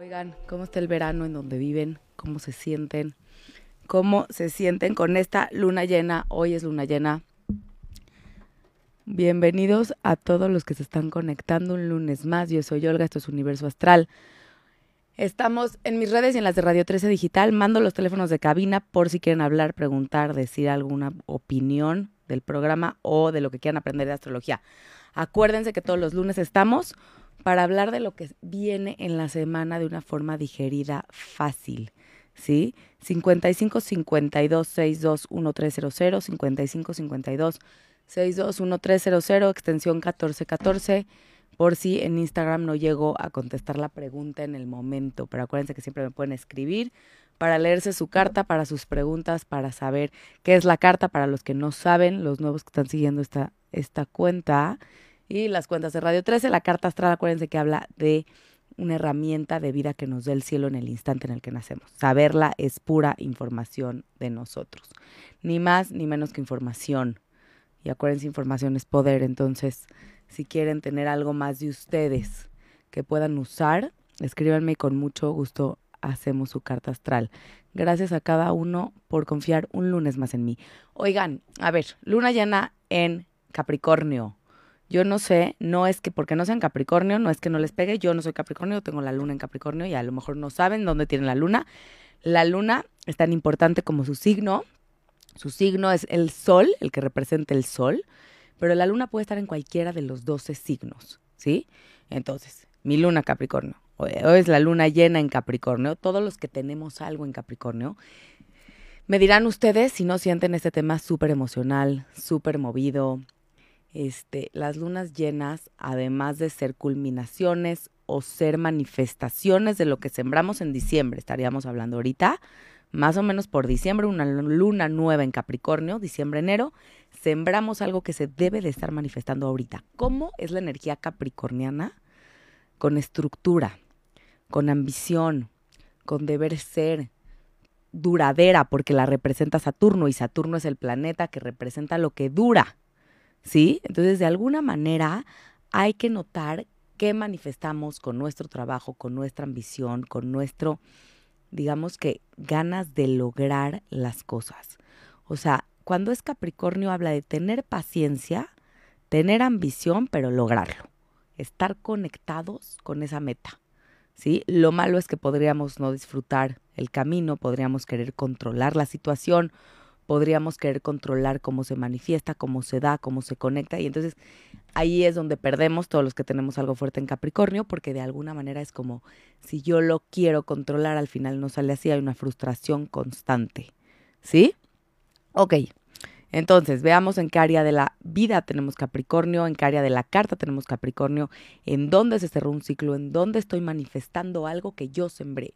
Oigan, ¿cómo está el verano en donde viven? ¿Cómo se sienten? ¿Cómo se sienten con esta luna llena? Hoy es luna llena. Bienvenidos a todos los que se están conectando un lunes más. Yo soy Olga, esto es Universo Astral. Estamos en mis redes y en las de Radio 13 Digital. Mando los teléfonos de cabina por si quieren hablar, preguntar, decir alguna opinión del programa o de lo que quieran aprender de astrología. Acuérdense que todos los lunes estamos para hablar de lo que viene en la semana de una forma digerida fácil. ¿Sí? 55 52 62 1300, 55 52 62 1300, extensión 1414 por si en Instagram no llego a contestar la pregunta en el momento. Pero acuérdense que siempre me pueden escribir para leerse su carta, para sus preguntas, para saber qué es la carta, para los que no saben, los nuevos que están siguiendo esta, esta cuenta y las cuentas de Radio 13. La carta astral, acuérdense que habla de una herramienta de vida que nos dé el cielo en el instante en el que nacemos. Saberla es pura información de nosotros. Ni más ni menos que información. Y acuérdense, información es poder. Entonces, si quieren tener algo más de ustedes que puedan usar, escríbanme y con mucho gusto hacemos su carta astral. Gracias a cada uno por confiar un lunes más en mí. Oigan, a ver, luna llena en Capricornio. Yo no sé, no es que porque no sean Capricornio, no es que no les pegue, yo no soy Capricornio, tengo la luna en Capricornio y a lo mejor no saben dónde tienen la luna. La luna es tan importante como su signo. Su signo es el sol, el que representa el sol, pero la luna puede estar en cualquiera de los 12 signos, ¿sí? Entonces, mi luna Capricornio, hoy es la luna llena en Capricornio, todos los que tenemos algo en Capricornio, me dirán ustedes si no sienten este tema súper emocional, súper movido, este, las lunas llenas, además de ser culminaciones o ser manifestaciones de lo que sembramos en diciembre, estaríamos hablando ahorita, más o menos por diciembre, una luna nueva en Capricornio, diciembre-enero, sembramos algo que se debe de estar manifestando ahorita. ¿Cómo es la energía capricorniana? Con estructura, con ambición, con deber ser, duradera, porque la representa Saturno y Saturno es el planeta que representa lo que dura. ¿Sí? Entonces, de alguna manera, hay que notar qué manifestamos con nuestro trabajo, con nuestra ambición, con nuestro, digamos que, ganas de lograr las cosas. O sea, cuando es Capricornio habla de tener paciencia, tener ambición, pero lograrlo. Estar conectados con esa meta. ¿Sí? Lo malo es que podríamos no disfrutar el camino, podríamos querer controlar la situación podríamos querer controlar cómo se manifiesta, cómo se da, cómo se conecta. Y entonces ahí es donde perdemos todos los que tenemos algo fuerte en Capricornio, porque de alguna manera es como si yo lo quiero controlar, al final no sale así, hay una frustración constante. ¿Sí? Ok. Entonces, veamos en qué área de la vida tenemos Capricornio, en qué área de la carta tenemos Capricornio, en dónde se cerró un ciclo, en dónde estoy manifestando algo que yo sembré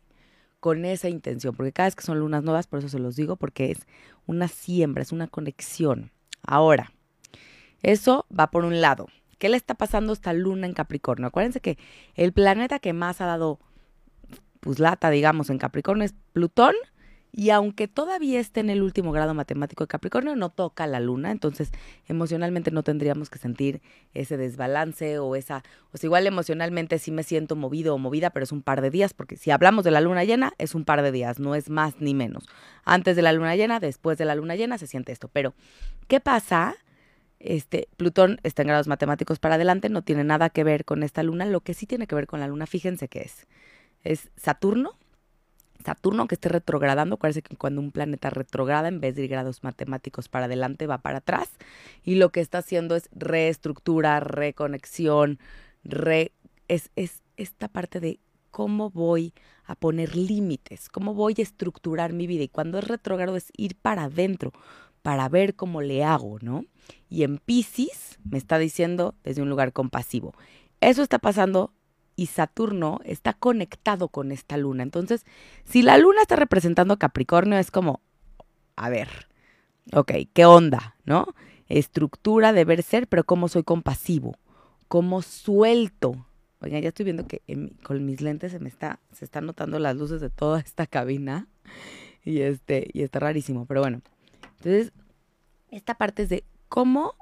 con esa intención, porque cada vez que son lunas nuevas, por eso se los digo, porque es una siembra, es una conexión. Ahora, eso va por un lado. ¿Qué le está pasando a esta luna en Capricornio? Acuérdense que el planeta que más ha dado, pues lata, digamos, en Capricornio es Plutón, y aunque todavía esté en el último grado matemático de Capricornio, no toca la luna, entonces emocionalmente no tendríamos que sentir ese desbalance o esa, o sea, igual emocionalmente sí me siento movido o movida, pero es un par de días, porque si hablamos de la luna llena, es un par de días, no es más ni menos. Antes de la luna llena, después de la luna llena se siente esto, pero ¿qué pasa? Este, Plutón está en grados matemáticos para adelante, no tiene nada que ver con esta luna, lo que sí tiene que ver con la luna, fíjense que es, es Saturno, Saturno que esté retrogradando, parece que cuando un planeta retrograda, en vez de ir grados matemáticos para adelante, va para atrás. Y lo que está haciendo es reestructura, reconexión, re, es, es esta parte de cómo voy a poner límites, cómo voy a estructurar mi vida. Y cuando es retrogrado es ir para adentro, para ver cómo le hago, ¿no? Y en Pisces me está diciendo desde un lugar compasivo. Eso está pasando y Saturno está conectado con esta luna. Entonces, si la luna está representando Capricornio, es como, a ver, ok, ¿qué onda? ¿No? Estructura, deber ser, pero cómo soy compasivo, cómo suelto. Oigan, ya estoy viendo que con mis lentes se me está, se están notando las luces de toda esta cabina. Y este, y está rarísimo, pero bueno. Entonces, esta parte es de cómo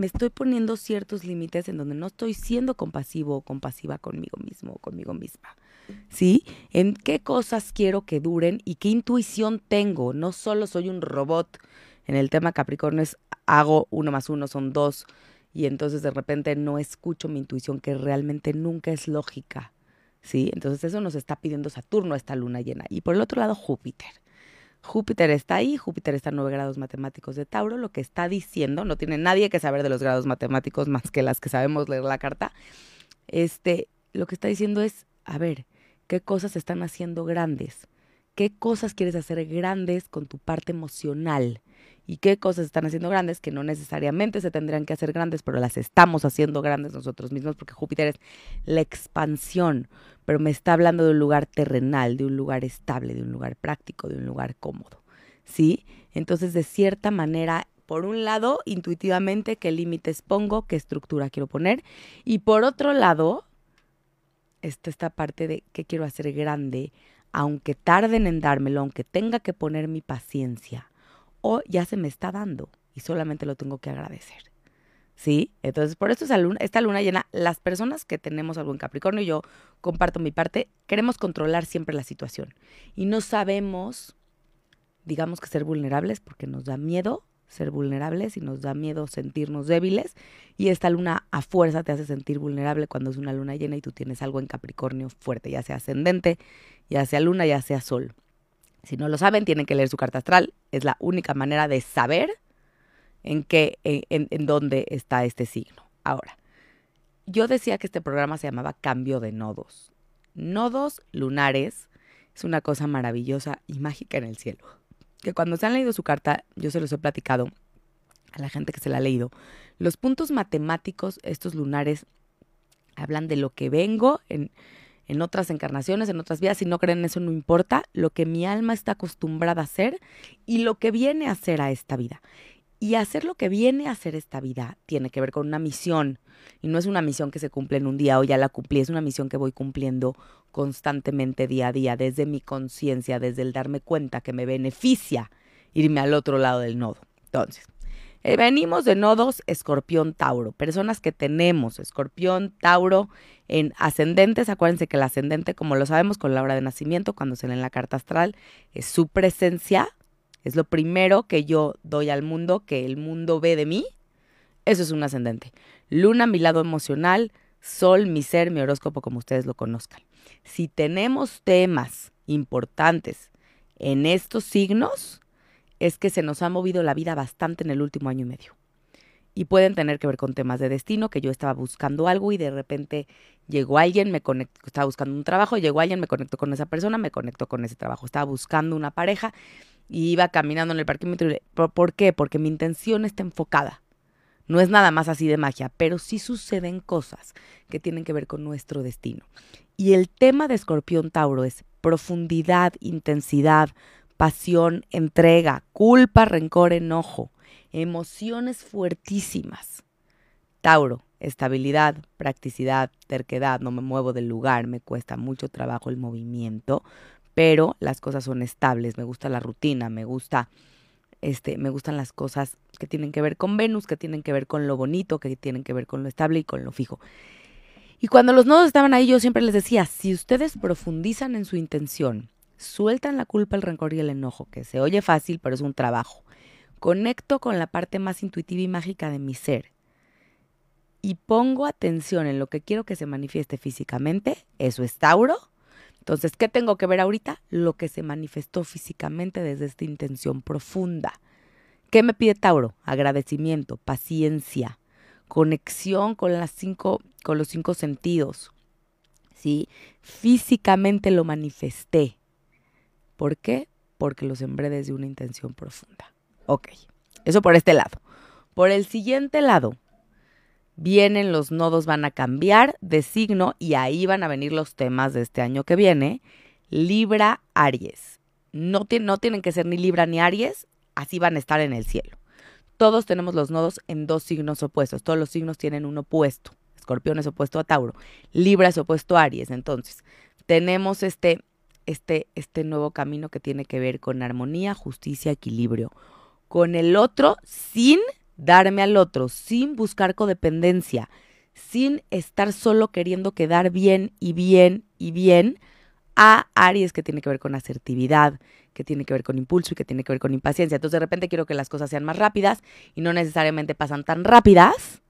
me estoy poniendo ciertos límites en donde no estoy siendo compasivo o compasiva conmigo mismo o conmigo misma. ¿Sí? En qué cosas quiero que duren y qué intuición tengo. No solo soy un robot. En el tema Capricornio es hago uno más uno, son dos. Y entonces de repente no escucho mi intuición, que realmente nunca es lógica. ¿Sí? Entonces eso nos está pidiendo Saturno, esta luna llena. Y por el otro lado, Júpiter. Júpiter está ahí, Júpiter está en nueve grados matemáticos de Tauro, lo que está diciendo, no tiene nadie que saber de los grados matemáticos más que las que sabemos leer la carta, este, lo que está diciendo es, a ver, ¿qué cosas están haciendo grandes? ¿Qué cosas quieres hacer grandes con tu parte emocional? ¿Y qué cosas están haciendo grandes que no necesariamente se tendrían que hacer grandes, pero las estamos haciendo grandes nosotros mismos porque Júpiter es la expansión? pero me está hablando de un lugar terrenal, de un lugar estable, de un lugar práctico, de un lugar cómodo. ¿Sí? Entonces, de cierta manera, por un lado, intuitivamente, qué límites pongo, qué estructura quiero poner, y por otro lado, está esta parte de qué quiero hacer grande, aunque tarden en dármelo, aunque tenga que poner mi paciencia, o ya se me está dando y solamente lo tengo que agradecer. ¿sí? Entonces, por eso esta luna llena, las personas que tenemos algo en Capricornio, yo comparto mi parte, queremos controlar siempre la situación y no sabemos, digamos que ser vulnerables porque nos da miedo ser vulnerables y nos da miedo sentirnos débiles y esta luna a fuerza te hace sentir vulnerable cuando es una luna llena y tú tienes algo en Capricornio fuerte, ya sea ascendente, ya sea luna, ya sea sol. Si no lo saben, tienen que leer su carta astral, es la única manera de saber en qué, en, en dónde está este signo. Ahora, yo decía que este programa se llamaba Cambio de Nodos. Nodos lunares es una cosa maravillosa y mágica en el cielo. Que cuando se han leído su carta, yo se los he platicado a la gente que se la ha leído. Los puntos matemáticos, estos lunares, hablan de lo que vengo en, en otras encarnaciones, en otras vidas. Si no creen eso, no importa. Lo que mi alma está acostumbrada a hacer y lo que viene a hacer a esta vida. Y hacer lo que viene a hacer esta vida tiene que ver con una misión. Y no es una misión que se cumple en un día o ya la cumplí, es una misión que voy cumpliendo constantemente día a día, desde mi conciencia, desde el darme cuenta que me beneficia irme al otro lado del nodo. Entonces, eh, venimos de nodos escorpión Tauro, personas que tenemos escorpión Tauro en ascendentes. Acuérdense que el ascendente, como lo sabemos con la hora de nacimiento, cuando se lee en la carta astral, es su presencia es lo primero que yo doy al mundo, que el mundo ve de mí. Eso es un ascendente. Luna, mi lado emocional, Sol, mi ser, mi horóscopo, como ustedes lo conozcan. Si tenemos temas importantes en estos signos, es que se nos ha movido la vida bastante en el último año y medio. Y pueden tener que ver con temas de destino, que yo estaba buscando algo y de repente llegó alguien, me conectó, estaba buscando un trabajo, llegó alguien, me conectó con esa persona, me conectó con ese trabajo. Estaba buscando una pareja y iba caminando en el parquímetro. ¿Por qué? Porque mi intención está enfocada. No es nada más así de magia, pero sí suceden cosas que tienen que ver con nuestro destino. Y el tema de Escorpión Tauro es profundidad, intensidad, pasión, entrega, culpa, rencor, enojo, emociones fuertísimas. Tauro, estabilidad, practicidad, terquedad, no me muevo del lugar, me cuesta mucho trabajo el movimiento, pero las cosas son estables, me gusta la rutina, me gusta este, me gustan las cosas que tienen que ver con Venus, que tienen que ver con lo bonito, que tienen que ver con lo estable y con lo fijo. Y cuando los nodos estaban ahí, yo siempre les decía, si ustedes profundizan en su intención, sueltan la culpa, el rencor y el enojo, que se oye fácil, pero es un trabajo. Conecto con la parte más intuitiva y mágica de mi ser. Y pongo atención en lo que quiero que se manifieste físicamente, eso es Tauro, entonces, ¿qué tengo que ver ahorita? Lo que se manifestó físicamente desde esta intención profunda. ¿Qué me pide Tauro? Agradecimiento, paciencia, conexión con las cinco, con los cinco sentidos. ¿Sí? Físicamente lo manifesté. ¿Por qué? Porque lo sembré desde una intención profunda. Ok, eso por este lado. Por el siguiente lado, vienen los nodos, van a cambiar de signo y ahí van a venir los temas de este año que viene. Libra, Aries. No, no tienen que ser ni Libra ni Aries, así van a estar en el cielo. Todos tenemos los nodos en dos signos opuestos, todos los signos tienen un opuesto. Escorpión es opuesto a Tauro, Libra es opuesto a Aries. Entonces, tenemos este, este, este nuevo camino que tiene que ver con armonía, justicia, equilibrio. Con el otro sin darme al otro sin buscar codependencia, sin estar solo queriendo quedar bien y bien y bien, a Aries que tiene que ver con asertividad, que tiene que ver con impulso y que tiene que ver con impaciencia. Entonces de repente quiero que las cosas sean más rápidas y no necesariamente pasan tan rápidas.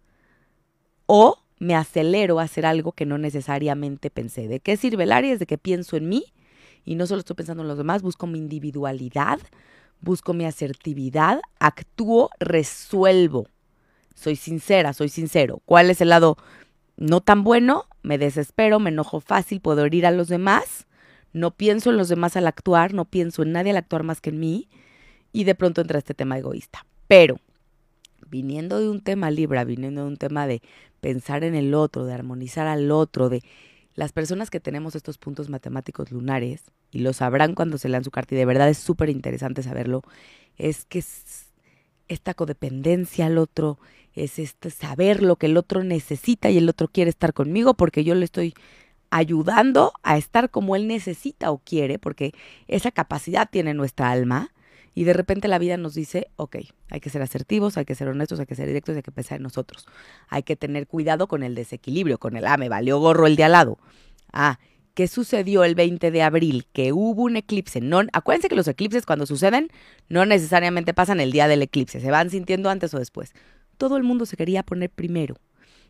O me acelero a hacer algo que no necesariamente pensé. ¿De qué sirve el Aries? De que pienso en mí y no solo estoy pensando en los demás, busco mi individualidad, busco mi asertividad, actúo, resuelvo. Soy sincera, soy sincero. ¿Cuál es el lado no tan bueno? Me desespero, me enojo fácil, puedo herir a los demás no pienso en los demás al actuar, no pienso en nadie al actuar más que en mí y de pronto entra este tema egoísta. Pero viniendo de un tema Libra, viniendo de un tema de pensar en el otro, de armonizar al otro, de las personas que tenemos estos puntos matemáticos lunares, y lo sabrán cuando se lean su carta, y de verdad es súper interesante saberlo, es que es esta codependencia al otro, es este saber lo que el otro necesita y el otro quiere estar conmigo porque yo le estoy ayudando a estar como él necesita o quiere, porque esa capacidad tiene nuestra alma. Y de repente la vida nos dice, ok, hay que ser asertivos, hay que ser honestos, hay que ser directos, hay que pensar en nosotros. Hay que tener cuidado con el desequilibrio, con el, ah, me valió gorro el de al lado. Ah, ¿qué sucedió el 20 de abril? Que hubo un eclipse. No, acuérdense que los eclipses cuando suceden no necesariamente pasan el día del eclipse, se van sintiendo antes o después. Todo el mundo se quería poner primero.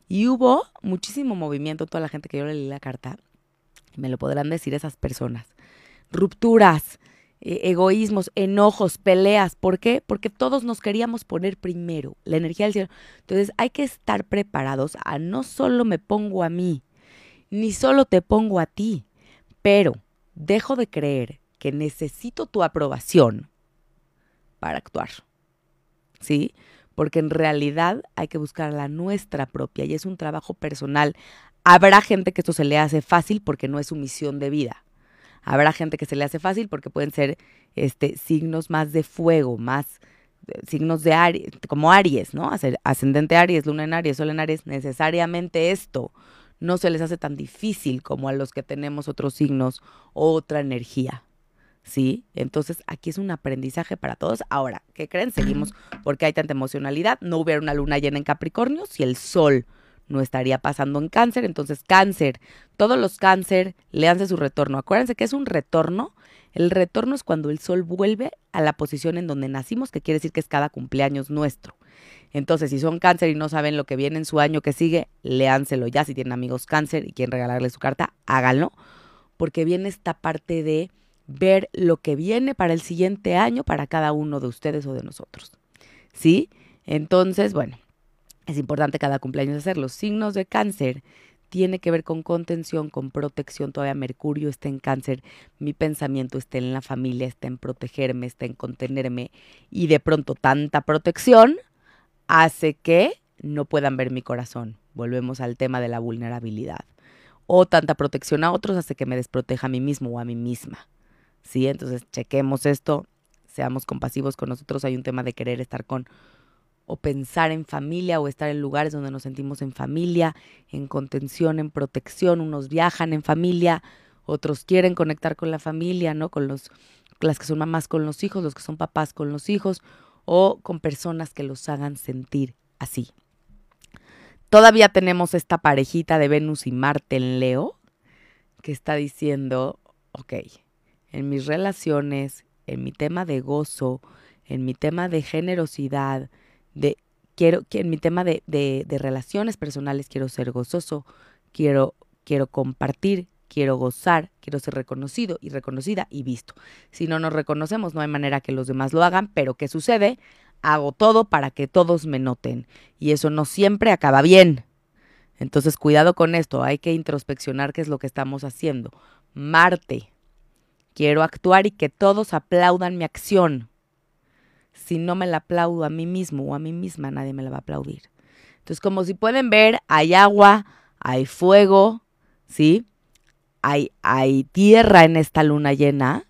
Y hubo muchísimo movimiento, toda la gente que yo le leí la carta, me lo podrán decir esas personas. Rupturas, eh, egoísmos, enojos, peleas. ¿Por qué? Porque todos nos queríamos poner primero, la energía del cielo. Entonces hay que estar preparados a no solo me pongo a mí, ni solo te pongo a ti, pero dejo de creer que necesito tu aprobación para actuar. ¿Sí? porque en realidad hay que buscar la nuestra propia y es un trabajo personal. Habrá gente que esto se le hace fácil porque no es su misión de vida. Habrá gente que se le hace fácil porque pueden ser este, signos más de fuego, más eh, signos de Aries, como Aries, ¿no? Ascendente Aries, Luna en Aries, Sol en Aries, necesariamente esto no se les hace tan difícil como a los que tenemos otros signos o otra energía. ¿sí? Entonces aquí es un aprendizaje para todos. Ahora, ¿qué creen? Seguimos porque hay tanta emocionalidad. No hubiera una luna llena en Capricornio si el sol no estaría pasando en cáncer. Entonces, cáncer, todos los cáncer, léanse su retorno. Acuérdense que es un retorno. El retorno es cuando el sol vuelve a la posición en donde nacimos, que quiere decir que es cada cumpleaños nuestro. Entonces, si son cáncer y no saben lo que viene en su año que sigue, léanselo ya. Si tienen amigos cáncer y quieren regalarle su carta, háganlo. Porque viene esta parte de ver lo que viene para el siguiente año para cada uno de ustedes o de nosotros. ¿Sí? Entonces, bueno, es importante cada cumpleaños hacer los signos de cáncer. Tiene que ver con contención, con protección. Todavía Mercurio está en cáncer. Mi pensamiento está en la familia, está en protegerme, está en contenerme. Y de pronto tanta protección hace que no puedan ver mi corazón. Volvemos al tema de la vulnerabilidad. O tanta protección a otros hace que me desproteja a mí mismo o a mí misma. ¿sí? Entonces, chequemos esto, seamos compasivos con nosotros. Hay un tema de querer estar con o pensar en familia o estar en lugares donde nos sentimos en familia, en contención, en protección. Unos viajan en familia, otros quieren conectar con la familia, ¿no? Con los las que son mamás con los hijos, los que son papás con los hijos o con personas que los hagan sentir así. Todavía tenemos esta parejita de Venus y Marte en Leo que está diciendo, ok, en mis relaciones, en mi tema de gozo, en mi tema de generosidad, de quiero, en mi tema de, de, de relaciones personales quiero ser gozoso, quiero, quiero compartir, quiero gozar, quiero ser reconocido y reconocida y visto. Si no nos reconocemos, no hay manera que los demás lo hagan, pero ¿qué sucede? Hago todo para que todos me noten y eso no siempre acaba bien. Entonces, cuidado con esto, hay que introspeccionar qué es lo que estamos haciendo. Marte, Quiero actuar y que todos aplaudan mi acción. Si no me la aplaudo a mí mismo o a mí misma, nadie me la va a aplaudir. Entonces, como si pueden ver, hay agua, hay fuego, ¿sí? Hay, hay tierra en esta luna llena,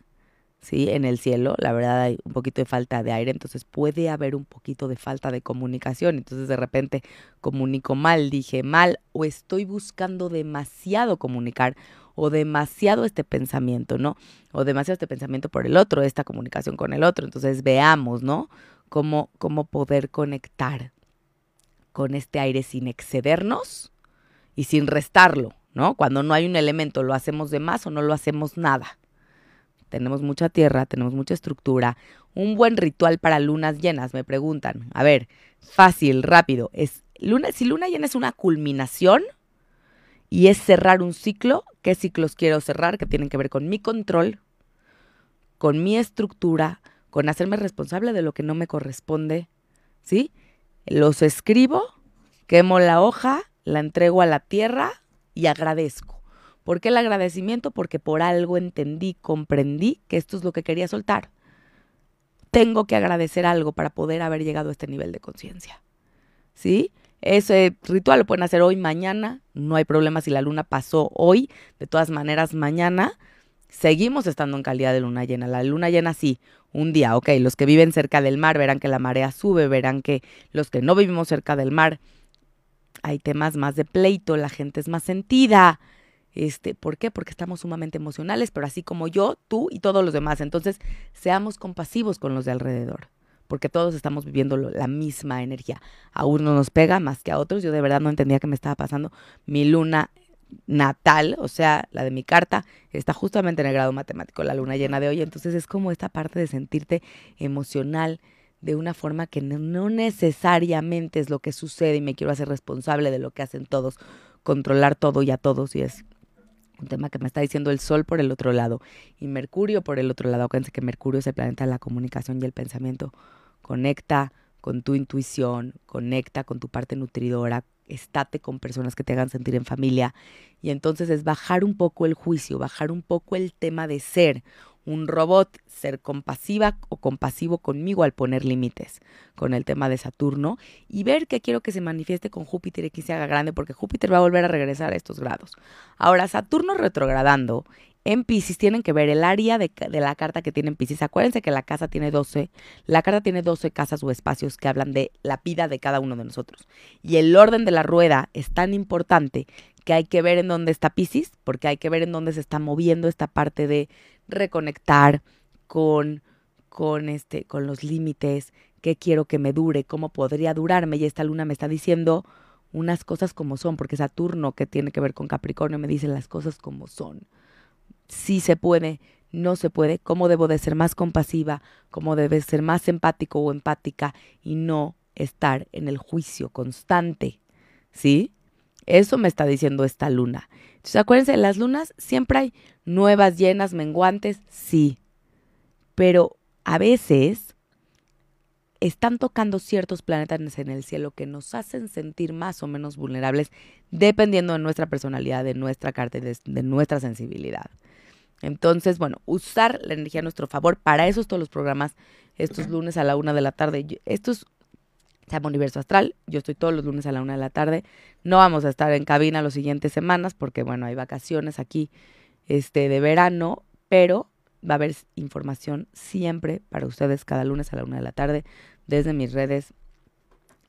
¿sí? En el cielo, la verdad hay un poquito de falta de aire, entonces puede haber un poquito de falta de comunicación. Entonces de repente comunico mal, dije mal, o estoy buscando demasiado comunicar, o demasiado este pensamiento, ¿no? O demasiado este pensamiento por el otro, esta comunicación con el otro. Entonces veamos, ¿no? Cómo, cómo poder conectar con este aire sin excedernos y sin restarlo, ¿no? Cuando no hay un elemento, lo hacemos de más o no lo hacemos nada. Tenemos mucha tierra, tenemos mucha estructura. Un buen ritual para lunas llenas, me preguntan. A ver, fácil, rápido. Es luna, si luna llena es una culminación y es cerrar un ciclo, ¿qué ciclos quiero cerrar? Que tienen que ver con mi control, con mi estructura, con hacerme responsable de lo que no me corresponde, ¿sí? Los escribo, quemo la hoja, la entrego a la tierra y agradezco. ¿Por qué el agradecimiento? Porque por algo entendí, comprendí que esto es lo que quería soltar. Tengo que agradecer algo para poder haber llegado a este nivel de conciencia. ¿Sí? Ese ritual lo pueden hacer hoy, mañana, no hay problema si la luna pasó hoy, de todas maneras mañana seguimos estando en calidad de luna llena. La luna llena sí, un día, ok, los que viven cerca del mar verán que la marea sube, verán que los que no vivimos cerca del mar hay temas más de pleito, la gente es más sentida. Este, ¿por qué? Porque estamos sumamente emocionales, pero así como yo, tú y todos los demás. Entonces, seamos compasivos con los de alrededor, porque todos estamos viviendo la misma energía. A uno nos pega más que a otros. Yo de verdad no entendía qué me estaba pasando. Mi luna natal, o sea, la de mi carta, está justamente en el grado matemático, la luna llena de hoy. Entonces es como esta parte de sentirte emocional de una forma que no necesariamente es lo que sucede y me quiero hacer responsable de lo que hacen todos, controlar todo y a todos y es un tema que me está diciendo el Sol por el otro lado y Mercurio por el otro lado. Acuérdense que Mercurio es el planeta de la comunicación y el pensamiento. Conecta con tu intuición, conecta con tu parte nutridora, estate con personas que te hagan sentir en familia. Y entonces es bajar un poco el juicio, bajar un poco el tema de ser un robot, ser compasiva o compasivo conmigo al poner límites con el tema de Saturno y ver que quiero que se manifieste con Júpiter y que se haga grande porque Júpiter va a volver a regresar a estos grados. Ahora, Saturno retrogradando en Pisces tienen que ver el área de, la carta que tiene en Pisces. Acuérdense que la casa tiene 12, la carta tiene 12 casas o espacios que hablan de la vida de cada uno de nosotros. Y el orden de la rueda es tan importante que hay que ver en dónde está Pisces, porque hay que ver en dónde se está moviendo esta parte de reconectar con, con, este, con los límites, qué quiero que me dure, cómo podría durarme. Y esta luna me está diciendo unas cosas como son, porque Saturno, que tiene que ver con Capricornio, me dice las cosas como son. Sí se puede, no se puede, cómo debo de ser más compasiva, cómo debe ser más empático o empática y no estar en el juicio constante. ¿Sí? Eso me está diciendo esta luna. Entonces, acuérdense, las lunas siempre hay nuevas, llenas, menguantes, sí. Pero a veces están tocando ciertos planetas en el cielo que nos hacen sentir más o menos vulnerables dependiendo de nuestra personalidad, de nuestra carta, de nuestra sensibilidad. Entonces, bueno, usar la energía a nuestro favor. Para eso todos los programas, estos lunes a la una de la tarde. Estos se llama Universo Astral. Yo estoy todos los lunes a la una de la tarde. No vamos a estar en cabina las siguientes semanas porque, bueno, hay vacaciones aquí este, de verano, pero va a haber información siempre para ustedes cada lunes a la una de la tarde desde mis redes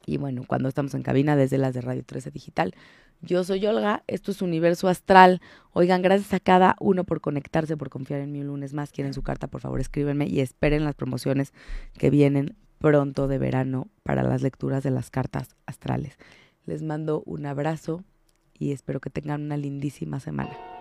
y bueno, cuando estamos en cabina desde las de Radio 13 Digital. Yo soy Olga, esto es Universo Astral. Oigan, gracias a cada uno por conectarse, por confiar en mí un lunes más. Quieren su carta, por favor, escríbenme y esperen las promociones que vienen pronto de verano para las lecturas de las cartas astrales. Les mando un abrazo y espero que tengan una lindísima semana.